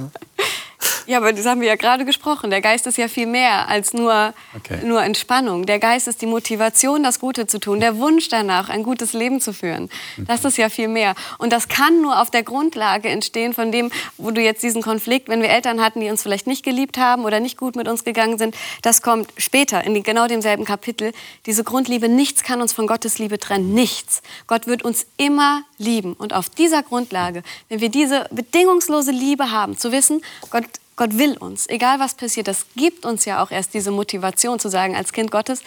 Ja, aber das haben wir ja gerade gesprochen. Der Geist ist ja viel mehr als nur, okay. nur Entspannung. Der Geist ist die Motivation, das Gute zu tun, der Wunsch danach, ein gutes Leben zu führen. Das ist ja viel mehr. Und das kann nur auf der Grundlage entstehen von dem, wo du jetzt diesen Konflikt, wenn wir Eltern hatten, die uns vielleicht nicht geliebt haben oder nicht gut mit uns gegangen sind, das kommt später in genau demselben Kapitel. Diese Grundliebe, nichts kann uns von Gottes Liebe trennen. Nichts. Gott wird uns immer lieben. Und auf dieser Grundlage, wenn wir diese bedingungslose Liebe haben, zu wissen, Gott Gott will uns, egal was passiert, das gibt uns ja auch erst diese Motivation zu sagen als Kind Gottes,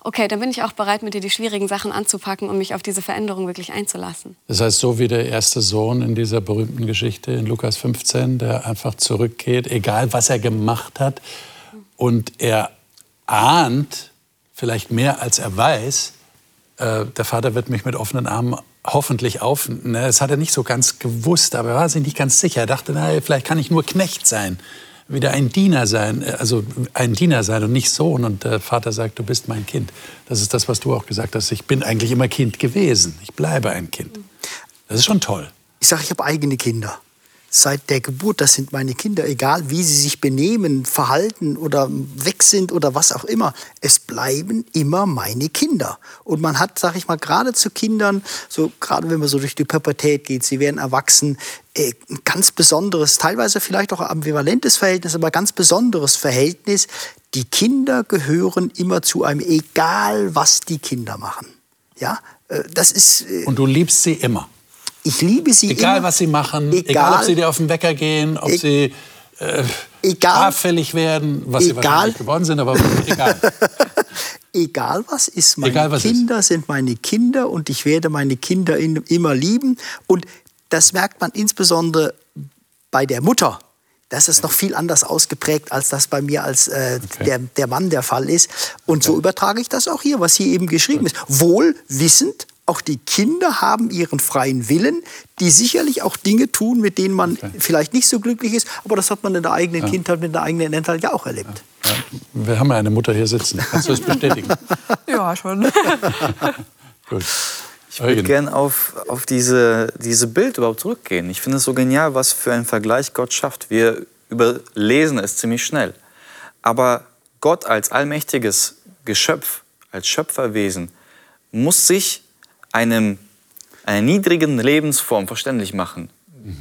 okay, dann bin ich auch bereit, mit dir die schwierigen Sachen anzupacken und mich auf diese Veränderung wirklich einzulassen. Das heißt, so wie der erste Sohn in dieser berühmten Geschichte in Lukas 15, der einfach zurückgeht, egal was er gemacht hat, und er ahnt, vielleicht mehr als er weiß, äh, der Vater wird mich mit offenen Armen hoffentlich auf. Ne, das hat er nicht so ganz gewusst, aber er war sich nicht ganz sicher. Er dachte, na, vielleicht kann ich nur Knecht sein, wieder ein Diener sein, äh, also ein Diener sein und nicht Sohn. Und der Vater sagt, du bist mein Kind. Das ist das, was du auch gesagt hast. Ich bin eigentlich immer Kind gewesen. Ich bleibe ein Kind. Das ist schon toll. Ich sage, ich habe eigene Kinder seit der Geburt, das sind meine Kinder, egal wie sie sich benehmen, verhalten oder weg sind oder was auch immer, es bleiben immer meine Kinder. Und man hat, sag ich mal, gerade zu Kindern, so gerade wenn man so durch die Pubertät geht, sie werden erwachsen, äh, ein ganz besonderes, teilweise vielleicht auch ambivalentes Verhältnis, aber ganz besonderes Verhältnis. Die Kinder gehören immer zu einem, egal was die Kinder machen. Ja, äh, das ist. Äh, Und du liebst sie immer. Ich liebe sie Egal, immer. was sie machen, egal, egal, ob sie dir auf den Wecker gehen, ob e sie äh, egal, werden, was egal, sie wahrscheinlich geworden sind, aber egal. egal was ist, meine egal, was Kinder ist. sind meine Kinder und ich werde meine Kinder immer lieben. Und das merkt man insbesondere bei der Mutter. Das ist noch viel anders ausgeprägt, als das bei mir als äh, okay. der, der Mann der Fall ist. Und okay. so übertrage ich das auch hier, was hier eben geschrieben ist. Wohl wissend, auch die Kinder haben ihren freien Willen, die sicherlich auch Dinge tun, mit denen man okay. vielleicht nicht so glücklich ist, aber das hat man in der eigenen ja. Kindheit, mit der eigenen Eltern ja auch erlebt. Ja. Wir haben ja eine Mutter hier sitzen. Kannst du das bestätigen? ja, schon. Gut. Ich würde gerne auf, auf diese, diese Bild überhaupt zurückgehen. Ich finde es so genial, was für einen Vergleich Gott schafft. Wir überlesen es ziemlich schnell. Aber Gott als allmächtiges Geschöpf, als Schöpferwesen, muss sich einem, einer niedrigen Lebensform verständlich machen.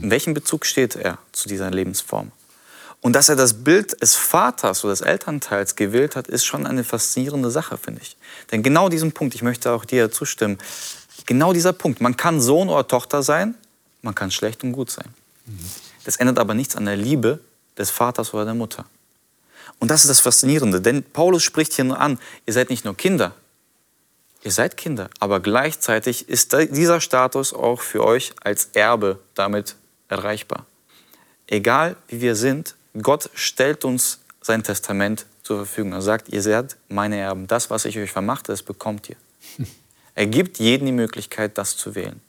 In welchem Bezug steht er zu dieser Lebensform? Und dass er das Bild des Vaters oder des Elternteils gewählt hat, ist schon eine faszinierende Sache, finde ich. Denn genau diesen Punkt, ich möchte auch dir zustimmen, genau dieser Punkt, man kann Sohn oder Tochter sein, man kann schlecht und gut sein. Das ändert aber nichts an der Liebe des Vaters oder der Mutter. Und das ist das Faszinierende, denn Paulus spricht hier nur an, ihr seid nicht nur Kinder, Ihr seid Kinder, aber gleichzeitig ist dieser Status auch für euch als Erbe damit erreichbar. Egal wie wir sind, Gott stellt uns sein Testament zur Verfügung. Er sagt, ihr seid meine Erben. Das, was ich euch vermachte, das bekommt ihr. Er gibt jedem die Möglichkeit, das zu wählen.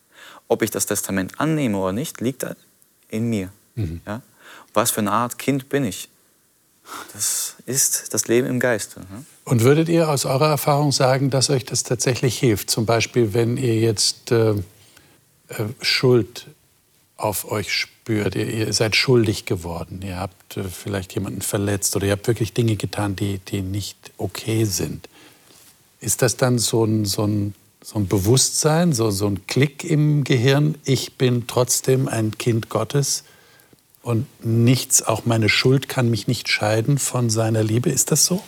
Ob ich das Testament annehme oder nicht, liegt in mir. Mhm. Ja? Was für eine Art Kind bin ich? Das ist das Leben im Geiste. Ne? Und würdet ihr aus eurer Erfahrung sagen, dass euch das tatsächlich hilft? Zum Beispiel, wenn ihr jetzt äh, äh, Schuld auf euch spürt, ihr, ihr, seid schuldig geworden, ihr habt äh, vielleicht jemanden verletzt oder ihr habt wirklich Dinge getan, die, die nicht okay sind. Ist das dann so ein, so ein so ein Bewusstsein, so, so ein Klick im Gehirn, ich bin trotzdem ein Kind Gottes und nichts, auch meine Schuld kann mich nicht scheiden von seiner Liebe. Ist das so?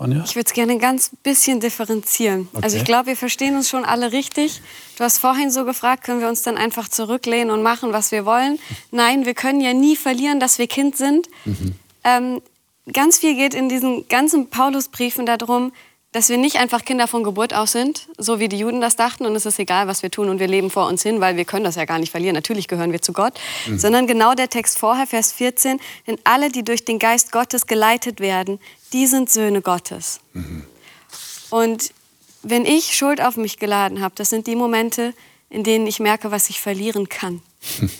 Ronja? Ich würde es gerne ein ganz bisschen differenzieren. Okay. Also ich glaube, wir verstehen uns schon alle richtig. Du hast vorhin so gefragt, können wir uns dann einfach zurücklehnen und machen, was wir wollen? Nein, wir können ja nie verlieren, dass wir Kind sind. Mhm. Ähm, ganz viel geht in diesen ganzen Paulusbriefen darum, dass wir nicht einfach Kinder von Geburt aus sind, so wie die Juden das dachten und es ist egal, was wir tun und wir leben vor uns hin, weil wir können das ja gar nicht verlieren. Natürlich gehören wir zu Gott, mhm. sondern genau der Text vorher, Vers 14, denn alle, die durch den Geist Gottes geleitet werden, die sind Söhne Gottes. Mhm. Und wenn ich Schuld auf mich geladen habe, das sind die Momente, in denen ich merke, was ich verlieren kann.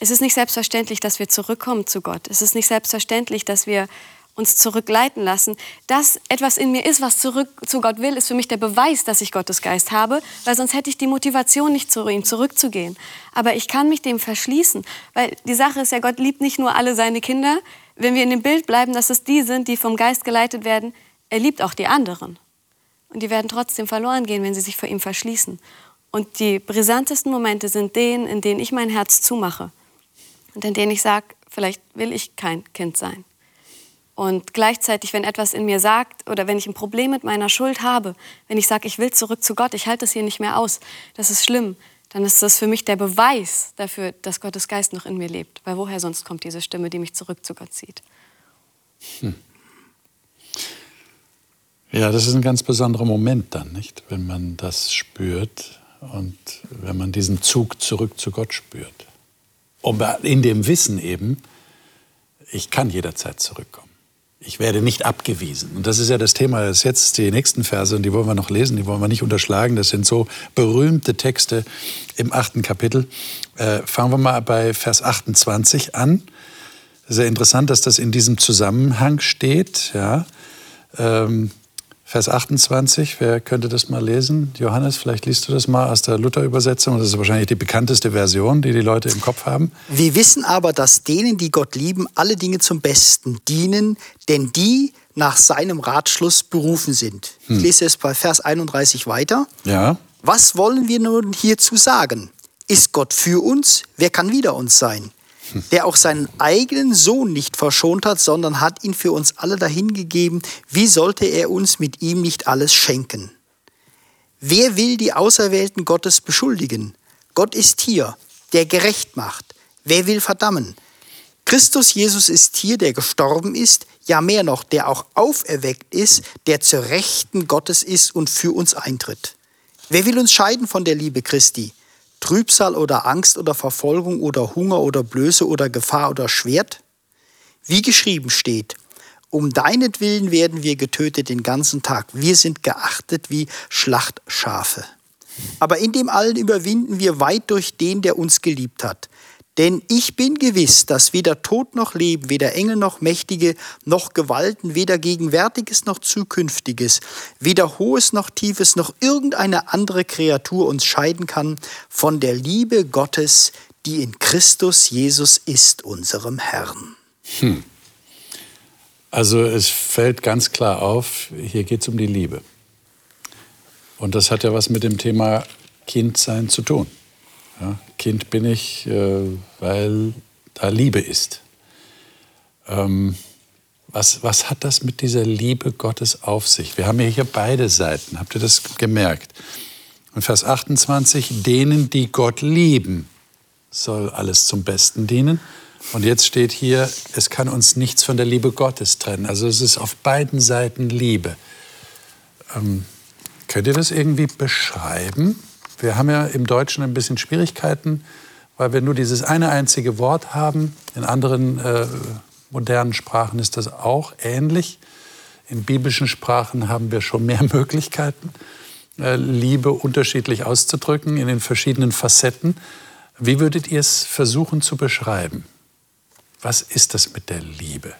Es ist nicht selbstverständlich, dass wir zurückkommen zu Gott. Es ist nicht selbstverständlich, dass wir uns zurückleiten lassen. Dass etwas in mir ist, was zurück zu Gott will, ist für mich der Beweis, dass ich Gottes Geist habe, weil sonst hätte ich die Motivation nicht zu ihm zurückzugehen. Aber ich kann mich dem verschließen, weil die Sache ist ja, Gott liebt nicht nur alle seine Kinder. Wenn wir in dem Bild bleiben, dass es die sind, die vom Geist geleitet werden, er liebt auch die anderen. Und die werden trotzdem verloren gehen, wenn sie sich vor ihm verschließen. Und die brisantesten Momente sind denen, in denen ich mein Herz zumache und in denen ich sage, vielleicht will ich kein Kind sein. Und gleichzeitig, wenn etwas in mir sagt oder wenn ich ein Problem mit meiner Schuld habe, wenn ich sage, ich will zurück zu Gott, ich halte das hier nicht mehr aus, das ist schlimm, dann ist das für mich der Beweis dafür, dass Gottes Geist noch in mir lebt. Weil woher sonst kommt diese Stimme, die mich zurück zu Gott zieht? Hm. Ja, das ist ein ganz besonderer Moment dann, nicht? Wenn man das spürt und wenn man diesen Zug zurück zu Gott spürt. Und in dem Wissen eben, ich kann jederzeit zurückkommen ich werde nicht abgewiesen. Und das ist ja das Thema, das jetzt die nächsten Verse, und die wollen wir noch lesen, die wollen wir nicht unterschlagen. Das sind so berühmte Texte im achten Kapitel. Äh, fangen wir mal bei Vers 28 an. Sehr interessant, dass das in diesem Zusammenhang steht. Ja. Ähm, Vers 28, wer könnte das mal lesen? Johannes, vielleicht liest du das mal aus der Luther-Übersetzung. Das ist wahrscheinlich die bekannteste Version, die die Leute im Kopf haben. Wir wissen aber, dass denen, die Gott lieben, alle Dinge zum Besten dienen, denn die nach seinem Ratschluss berufen sind. Hm. Ich lese es bei Vers 31 weiter. Ja. Was wollen wir nun hierzu sagen? Ist Gott für uns? Wer kann wider uns sein? Der auch seinen eigenen Sohn nicht verschont hat, sondern hat ihn für uns alle dahingegeben, wie sollte er uns mit ihm nicht alles schenken? Wer will die Auserwählten Gottes beschuldigen? Gott ist hier, der gerecht macht. Wer will verdammen? Christus Jesus ist hier, der gestorben ist, ja mehr noch, der auch auferweckt ist, der zur Rechten Gottes ist und für uns eintritt. Wer will uns scheiden von der Liebe Christi? Trübsal oder Angst oder Verfolgung oder Hunger oder Blöße oder Gefahr oder Schwert? Wie geschrieben steht, um deinetwillen werden wir getötet den ganzen Tag. Wir sind geachtet wie Schlachtschafe. Aber in dem allen überwinden wir weit durch den, der uns geliebt hat. Denn ich bin gewiss, dass weder Tod noch Leben, weder Engel noch Mächtige, noch Gewalten, weder Gegenwärtiges noch Zukünftiges, weder Hohes noch Tiefes, noch irgendeine andere Kreatur uns scheiden kann von der Liebe Gottes, die in Christus Jesus ist, unserem Herrn. Hm. Also es fällt ganz klar auf, hier geht es um die Liebe. Und das hat ja was mit dem Thema Kindsein zu tun. Ja, kind bin ich, äh, weil da Liebe ist. Ähm, was, was hat das mit dieser Liebe Gottes auf sich? Wir haben ja hier beide Seiten. Habt ihr das gemerkt? Und Vers 28, denen, die Gott lieben, soll alles zum Besten dienen. Und jetzt steht hier, es kann uns nichts von der Liebe Gottes trennen. Also es ist auf beiden Seiten Liebe. Ähm, könnt ihr das irgendwie beschreiben? Wir haben ja im Deutschen ein bisschen Schwierigkeiten, weil wir nur dieses eine einzige Wort haben. In anderen äh, modernen Sprachen ist das auch ähnlich. In biblischen Sprachen haben wir schon mehr Möglichkeiten, äh, Liebe unterschiedlich auszudrücken in den verschiedenen Facetten. Wie würdet ihr es versuchen zu beschreiben? Was ist das mit der Liebe?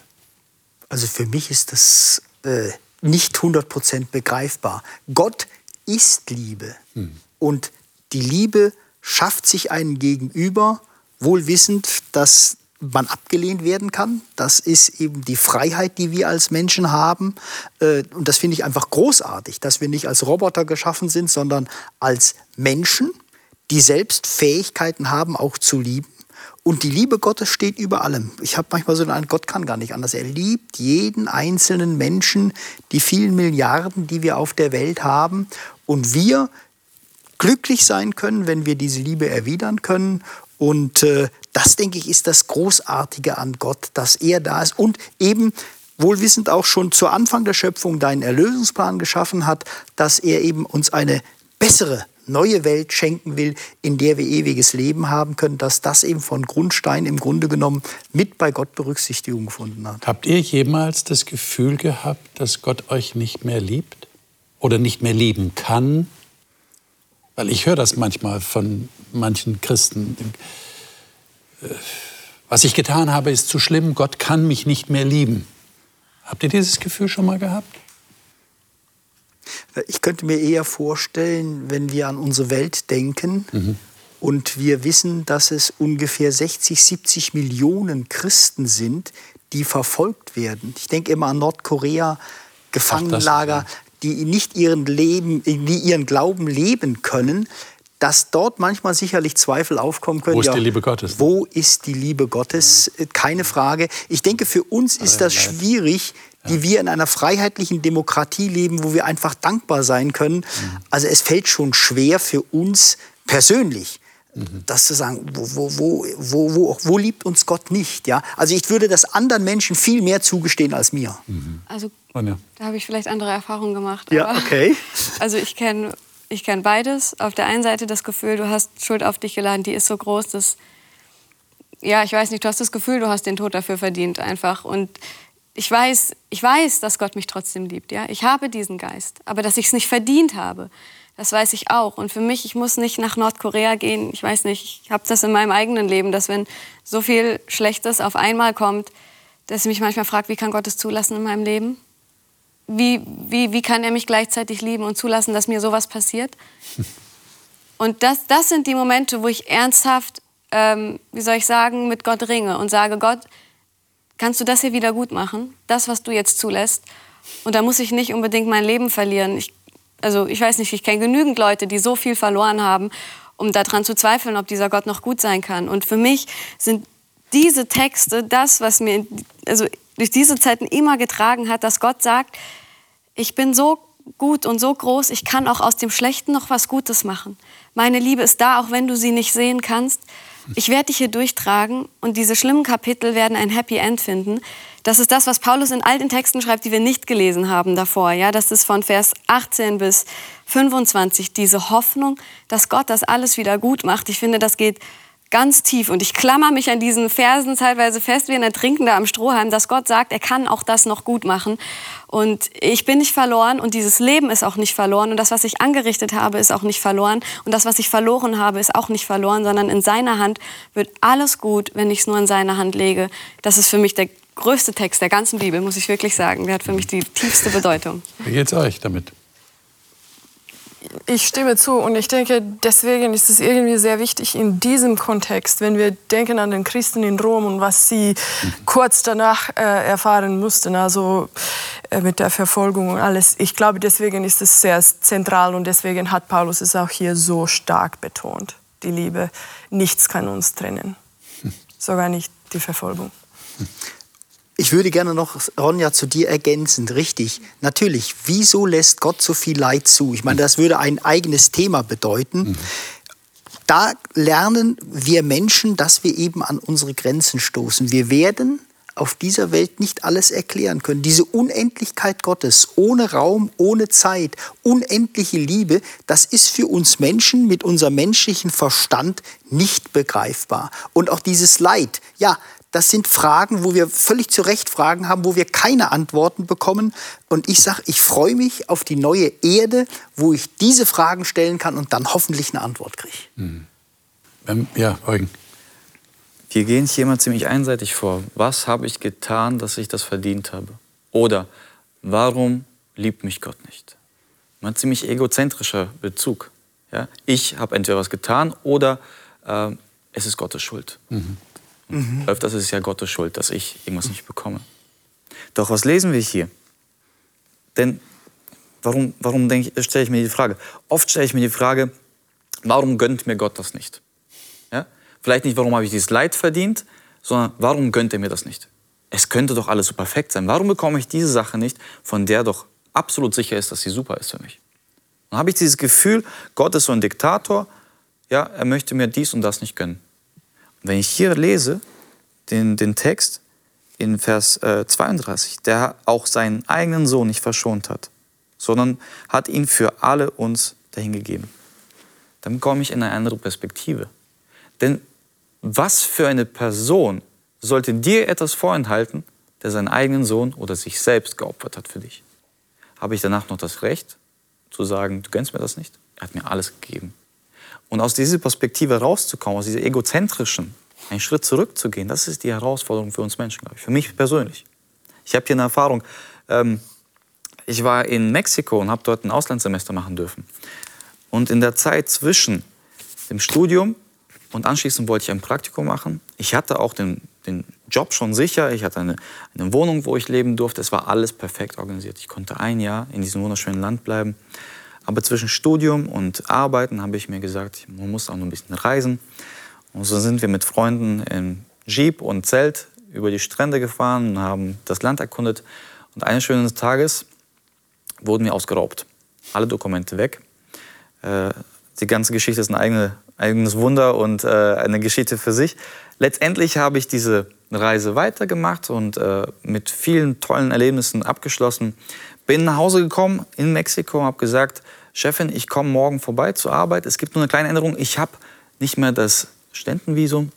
Also für mich ist das äh, nicht 100% begreifbar. Gott ist Liebe. Hm. Und die Liebe schafft sich einen gegenüber, wohl wissend, dass man abgelehnt werden kann. Das ist eben die Freiheit, die wir als Menschen haben. Äh, und das finde ich einfach großartig, dass wir nicht als Roboter geschaffen sind, sondern als Menschen, die selbst Fähigkeiten haben, auch zu lieben. Und die Liebe Gottes steht über allem. Ich habe manchmal so Eindruck, Gott kann gar nicht anders. Er liebt jeden einzelnen Menschen, die vielen Milliarden, die wir auf der Welt haben. Und wir glücklich sein können, wenn wir diese Liebe erwidern können. Und äh, das, denke ich, ist das Großartige an Gott, dass er da ist und eben wohlwissend auch schon zu Anfang der Schöpfung deinen Erlösungsplan geschaffen hat, dass er eben uns eine bessere neue Welt schenken will, in der wir ewiges Leben haben können, dass das eben von Grundstein im Grunde genommen mit bei Gott Berücksichtigung gefunden hat. Habt ihr jemals das Gefühl gehabt, dass Gott euch nicht mehr liebt oder nicht mehr lieben kann? Weil ich höre das manchmal von manchen Christen. Was ich getan habe, ist zu schlimm. Gott kann mich nicht mehr lieben. Habt ihr dieses Gefühl schon mal gehabt? Ich könnte mir eher vorstellen, wenn wir an unsere Welt denken mhm. und wir wissen, dass es ungefähr 60, 70 Millionen Christen sind, die verfolgt werden. Ich denke immer an Nordkorea, Gefangenenlager, ja. Die nicht ihren Leben, die ihren Glauben leben können, dass dort manchmal sicherlich Zweifel aufkommen können. Wo ist ja, die Liebe Gottes? Wo ist die Liebe Gottes? Keine Frage. Ich denke, für uns ist das schwierig, die wir in einer freiheitlichen Demokratie leben, wo wir einfach dankbar sein können. Mhm. Also es fällt schon schwer für uns persönlich, mhm. das zu sagen, wo, wo, wo, wo, wo liebt uns Gott nicht? Ja? Also ich würde das anderen Menschen viel mehr zugestehen als mir. Mhm. Also da habe ich vielleicht andere Erfahrungen gemacht. Ja, okay. Also ich kenne ich kenn beides. Auf der einen Seite das Gefühl, du hast Schuld auf dich geladen, die ist so groß, dass, ja, ich weiß nicht, du hast das Gefühl, du hast den Tod dafür verdient einfach. Und ich weiß, ich weiß, dass Gott mich trotzdem liebt. Ja? Ich habe diesen Geist. Aber dass ich es nicht verdient habe, das weiß ich auch. Und für mich, ich muss nicht nach Nordkorea gehen. Ich weiß nicht, ich habe das in meinem eigenen Leben, dass wenn so viel Schlechtes auf einmal kommt, dass ich mich manchmal frage, wie kann Gott es zulassen in meinem Leben? Wie, wie, wie kann er mich gleichzeitig lieben und zulassen, dass mir sowas passiert? Und das, das sind die Momente, wo ich ernsthaft, ähm, wie soll ich sagen, mit Gott ringe und sage, Gott, kannst du das hier wieder gut machen? Das, was du jetzt zulässt. Und da muss ich nicht unbedingt mein Leben verlieren. Ich, also ich weiß nicht, ich kenne genügend Leute, die so viel verloren haben, um daran zu zweifeln, ob dieser Gott noch gut sein kann. Und für mich sind diese Texte das, was mir also durch diese Zeiten immer getragen hat, dass Gott sagt, ich bin so gut und so groß, ich kann auch aus dem Schlechten noch was Gutes machen. Meine Liebe ist da, auch wenn du sie nicht sehen kannst ich werde dich hier durchtragen und diese schlimmen Kapitel werden ein Happy End finden. Das ist das, was Paulus in all den Texten schreibt, die wir nicht gelesen haben davor. Ja, das ist von Vers 18 bis 25 diese Hoffnung, dass Gott das alles wieder gut macht. Ich finde, das geht ganz tief. Und ich klammer mich an diesen Versen teilweise fest wie ein Ertrinkender am Strohhalm, dass Gott sagt, er kann auch das noch gut machen. Und ich bin nicht verloren und dieses Leben ist auch nicht verloren. Und das, was ich angerichtet habe, ist auch nicht verloren. Und das, was ich verloren habe, ist auch nicht verloren, sondern in seiner Hand wird alles gut, wenn ich es nur in seine Hand lege. Das ist für mich der größte Text der ganzen Bibel, muss ich wirklich sagen. Der hat für mich die tiefste Bedeutung. Wie geht's euch damit? ich stimme zu und ich denke, deswegen ist es irgendwie sehr wichtig in diesem Kontext, wenn wir denken an den Christen in Rom und was sie kurz danach äh, erfahren mussten, also äh, mit der Verfolgung und alles. Ich glaube, deswegen ist es sehr zentral und deswegen hat Paulus es auch hier so stark betont. Die Liebe, nichts kann uns trennen, sogar nicht die Verfolgung. Ich würde gerne noch, Ronja, zu dir ergänzend, richtig. Natürlich, wieso lässt Gott so viel Leid zu? Ich meine, das würde ein eigenes Thema bedeuten. Mhm. Da lernen wir Menschen, dass wir eben an unsere Grenzen stoßen. Wir werden auf dieser Welt nicht alles erklären können. Diese Unendlichkeit Gottes, ohne Raum, ohne Zeit, unendliche Liebe, das ist für uns Menschen mit unserem menschlichen Verstand nicht begreifbar. Und auch dieses Leid, ja, das sind Fragen, wo wir völlig zu Recht Fragen haben, wo wir keine Antworten bekommen. Und ich sage, ich freue mich auf die neue Erde, wo ich diese Fragen stellen kann und dann hoffentlich eine Antwort kriege. Mhm. Ähm, ja, Eugen. Wir gehen hier immer ziemlich einseitig vor. Was habe ich getan, dass ich das verdient habe? Oder warum liebt mich Gott nicht? Ein ziemlich egozentrischer Bezug. Ja? Ich habe entweder was getan oder äh, es ist Gottes Schuld. Mhm. Mhm. Öfters ist es ja Gottes Schuld, dass ich irgendwas nicht bekomme. Doch was lesen wir hier? Denn warum, warum stelle ich mir die Frage? Oft stelle ich mir die Frage, warum gönnt mir Gott das nicht? Ja? Vielleicht nicht, warum habe ich dieses Leid verdient, sondern warum gönnt er mir das nicht? Es könnte doch alles so perfekt sein. Warum bekomme ich diese Sache nicht, von der doch absolut sicher ist, dass sie super ist für mich? Dann habe ich dieses Gefühl, Gott ist so ein Diktator, ja, er möchte mir dies und das nicht gönnen. Wenn ich hier lese, den, den Text in Vers äh, 32, der auch seinen eigenen Sohn nicht verschont hat, sondern hat ihn für alle uns dahingegeben, dann komme ich in eine andere Perspektive. Denn was für eine Person sollte dir etwas vorenthalten, der seinen eigenen Sohn oder sich selbst geopfert hat für dich? Habe ich danach noch das Recht zu sagen, du gönnst mir das nicht? Er hat mir alles gegeben. Und aus dieser Perspektive rauszukommen, aus dieser egozentrischen, einen Schritt zurückzugehen, das ist die Herausforderung für uns Menschen, glaube ich. Für mich persönlich. Ich habe hier eine Erfahrung. Ähm, ich war in Mexiko und habe dort ein Auslandssemester machen dürfen. Und in der Zeit zwischen dem Studium und anschließend wollte ich ein Praktikum machen. Ich hatte auch den, den Job schon sicher. Ich hatte eine, eine Wohnung, wo ich leben durfte. Es war alles perfekt organisiert. Ich konnte ein Jahr in diesem wunderschönen Land bleiben. Aber zwischen Studium und Arbeiten habe ich mir gesagt, man muss auch noch ein bisschen reisen. Und so sind wir mit Freunden in Jeep und Zelt über die Strände gefahren und haben das Land erkundet. Und eines schönen Tages wurden wir ausgeraubt. Alle Dokumente weg. Äh, die ganze Geschichte ist ein eigene, eigenes Wunder und äh, eine Geschichte für sich. Letztendlich habe ich diese Reise weitergemacht und äh, mit vielen tollen Erlebnissen abgeschlossen. Bin nach Hause gekommen in Mexiko und habe gesagt, Chefin, ich komme morgen vorbei zur Arbeit. Es gibt nur eine kleine Änderung. Ich habe nicht mehr das Studentenvisum,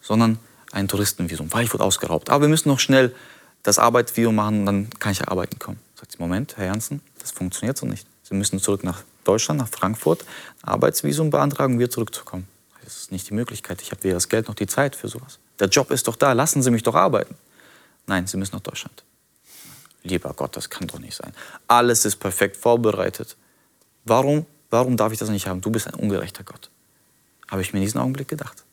sondern ein Touristenvisum, weil ich wurde ausgeraubt. Aber wir müssen noch schnell das Arbeitsvisum machen, dann kann ich arbeiten kommen. Sagt sie, Moment, Herr Janssen, das funktioniert so nicht. Sie müssen zurück nach Deutschland, nach Frankfurt, ein Arbeitsvisum beantragen, um wieder zurückzukommen. Das ist nicht die Möglichkeit. Ich habe weder das Geld noch die Zeit für sowas. Der Job ist doch da, lassen Sie mich doch arbeiten. Nein, Sie müssen nach Deutschland. Lieber Gott, das kann doch nicht sein. Alles ist perfekt vorbereitet. Warum, warum darf ich das nicht haben? Du bist ein ungerechter Gott. Habe ich mir in diesem Augenblick gedacht.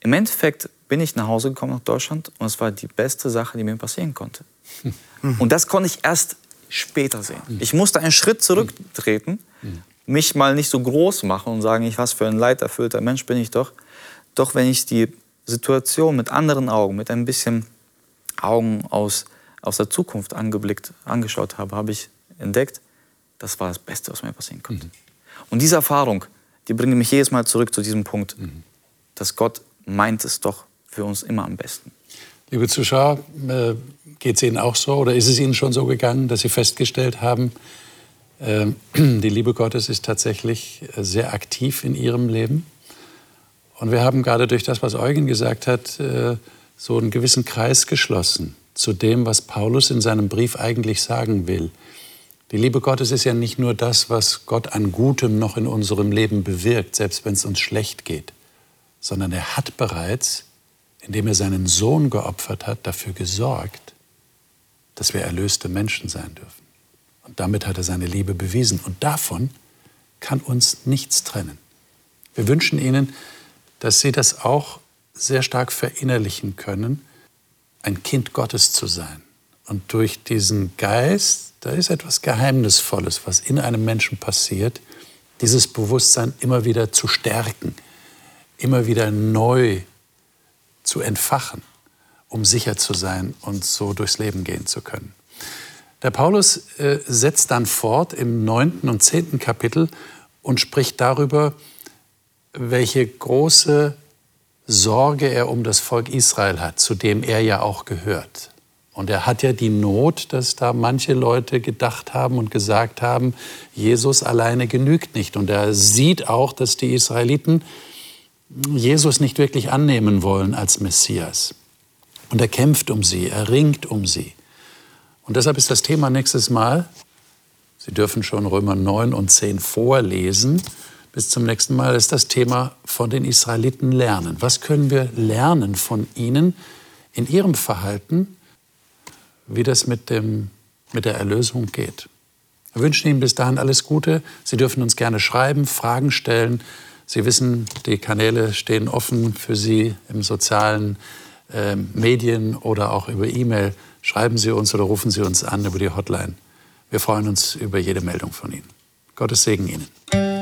Im Endeffekt bin ich nach Hause gekommen nach Deutschland und es war die beste Sache, die mir passieren konnte. Und das konnte ich erst später sehen. Ich musste einen Schritt zurücktreten, mich mal nicht so groß machen und sagen, ich was für ein leiderfüllter Mensch bin ich doch. Doch wenn ich die Situation mit anderen Augen, mit ein bisschen Augen aus, aus der Zukunft angeblickt, angeschaut habe, habe ich entdeckt, das war das Beste, was mir passieren konnte. Mhm. Und diese Erfahrung, die bringt mich jedes Mal zurück zu diesem Punkt, mhm. dass Gott meint es doch für uns immer am besten. Liebe Zuschauer, äh, geht es Ihnen auch so oder ist es Ihnen schon so gegangen, dass Sie festgestellt haben, äh, die Liebe Gottes ist tatsächlich äh, sehr aktiv in Ihrem Leben? Und wir haben gerade durch das, was Eugen gesagt hat, so einen gewissen Kreis geschlossen zu dem, was Paulus in seinem Brief eigentlich sagen will. Die Liebe Gottes ist ja nicht nur das, was Gott an Gutem noch in unserem Leben bewirkt, selbst wenn es uns schlecht geht, sondern er hat bereits, indem er seinen Sohn geopfert hat, dafür gesorgt, dass wir erlöste Menschen sein dürfen. Und damit hat er seine Liebe bewiesen. Und davon kann uns nichts trennen. Wir wünschen Ihnen, dass Sie das auch sehr stark verinnerlichen können, ein Kind Gottes zu sein. Und durch diesen Geist, da ist etwas Geheimnisvolles, was in einem Menschen passiert, dieses Bewusstsein immer wieder zu stärken, immer wieder neu zu entfachen, um sicher zu sein und so durchs Leben gehen zu können. Der Paulus äh, setzt dann fort im neunten und zehnten Kapitel und spricht darüber, welche große Sorge er um das Volk Israel hat, zu dem er ja auch gehört. Und er hat ja die Not, dass da manche Leute gedacht haben und gesagt haben, Jesus alleine genügt nicht. Und er sieht auch, dass die Israeliten Jesus nicht wirklich annehmen wollen als Messias. Und er kämpft um sie, er ringt um sie. Und deshalb ist das Thema nächstes Mal, Sie dürfen schon Römer 9 und 10 vorlesen, bis zum nächsten Mal ist das Thema von den Israeliten lernen. Was können wir lernen von ihnen in ihrem Verhalten wie das mit, dem, mit der Erlösung geht. Wir wünschen Ihnen bis dahin alles Gute. Sie dürfen uns gerne schreiben, Fragen stellen. Sie wissen, die Kanäle stehen offen für Sie im sozialen äh, Medien oder auch über E-Mail. Schreiben Sie uns oder rufen Sie uns an über die Hotline. Wir freuen uns über jede Meldung von Ihnen. Gottes Segen Ihnen.